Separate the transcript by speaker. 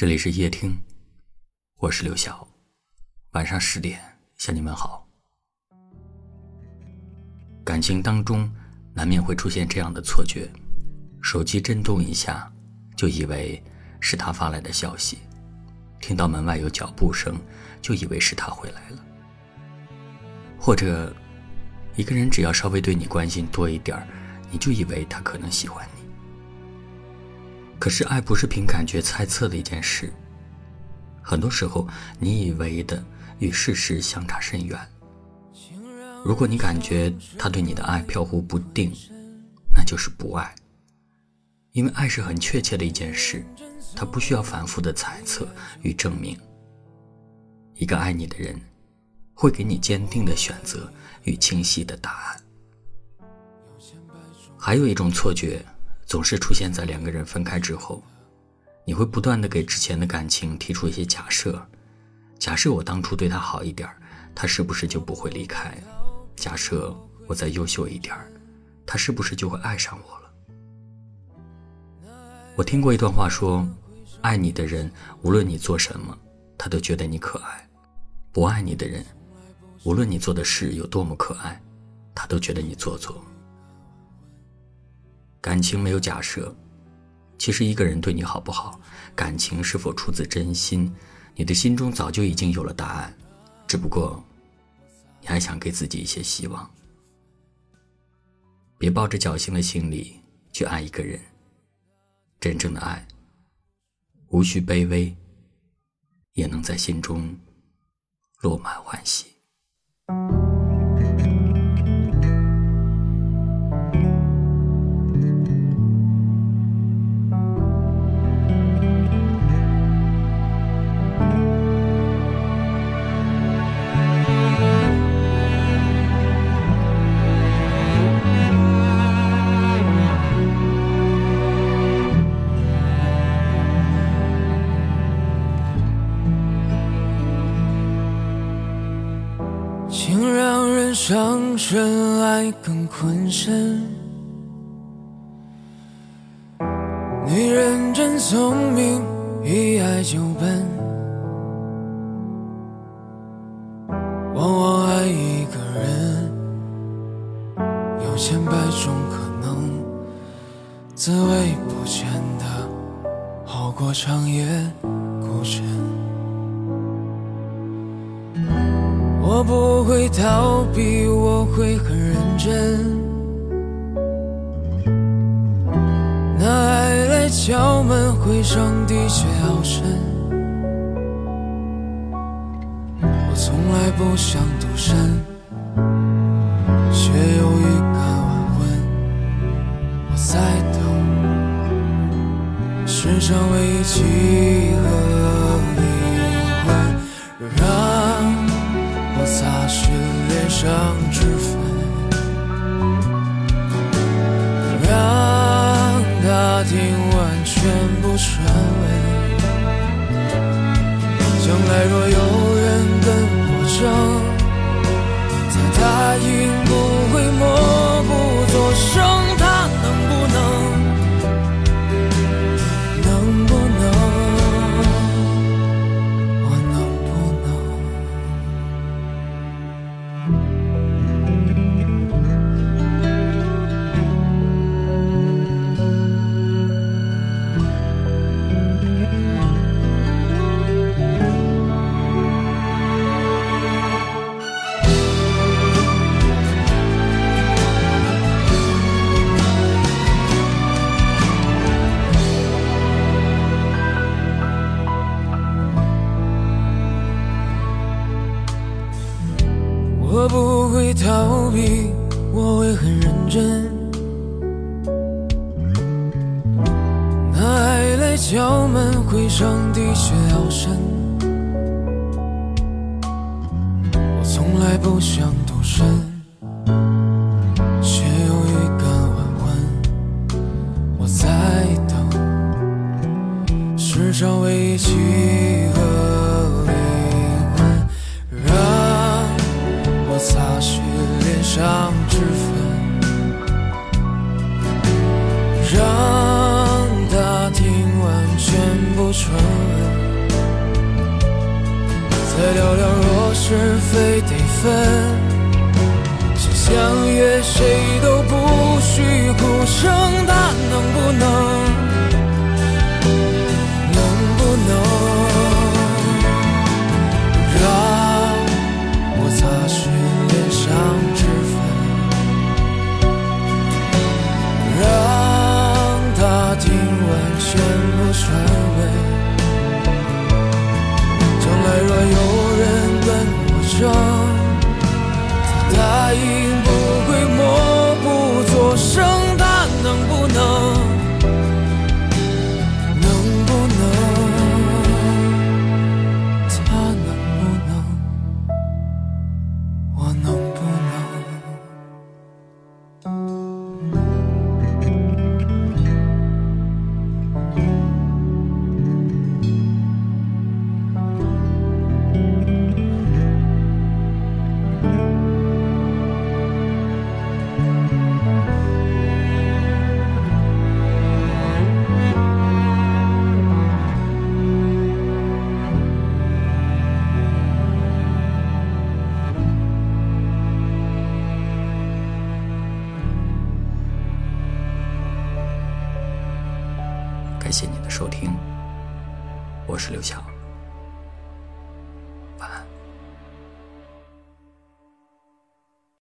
Speaker 1: 这里是夜听，我是刘晓。晚上十点向你们好。感情当中难免会出现这样的错觉：手机震动一下，就以为是他发来的消息；听到门外有脚步声，就以为是他回来了；或者一个人只要稍微对你关心多一点你就以为他可能喜欢你。可是，爱不是凭感觉猜测的一件事。很多时候，你以为的与事实相差甚远。如果你感觉他对你的爱飘忽不定，那就是不爱。因为爱是很确切的一件事，它不需要反复的猜测与证明。一个爱你的人，会给你坚定的选择与清晰的答案。还有一种错觉。总是出现在两个人分开之后，你会不断的给之前的感情提出一些假设：假设我当初对他好一点，他是不是就不会离开？假设我再优秀一点，他是不是就会爱上我了？我听过一段话说：爱你的人，无论你做什么，他都觉得你可爱；不爱你的人，无论你做的事有多么可爱，他都觉得你做作。感情没有假设，其实一个人对你好不好，感情是否出自真心，你的心中早就已经有了答案，只不过，你还想给自己一些希望。别抱着侥幸的心理去爱一个人，真正的爱，无需卑微，也能在心中落满欢喜。
Speaker 2: 伤身，爱更困身。女人真聪明，一爱就笨。往往爱一个人，有千百种可能，滋味不见得好过长夜孤枕。我不会逃避，我会很认真。那爱来敲门，回声的确好深。我从来不想独身，擦拭脸上脂粉，让他听完全部传闻。将来若有人跟我争，再答应不我不会逃避，我会很认真。那爱来敲门，回声的确好深。我从来不想独身，却有预感晚婚。我在等世上唯一契合。上之分，让他听完全部传闻。再聊聊，若是非得分，谁相约谁。爱
Speaker 1: 感谢您的收听。我是刘强。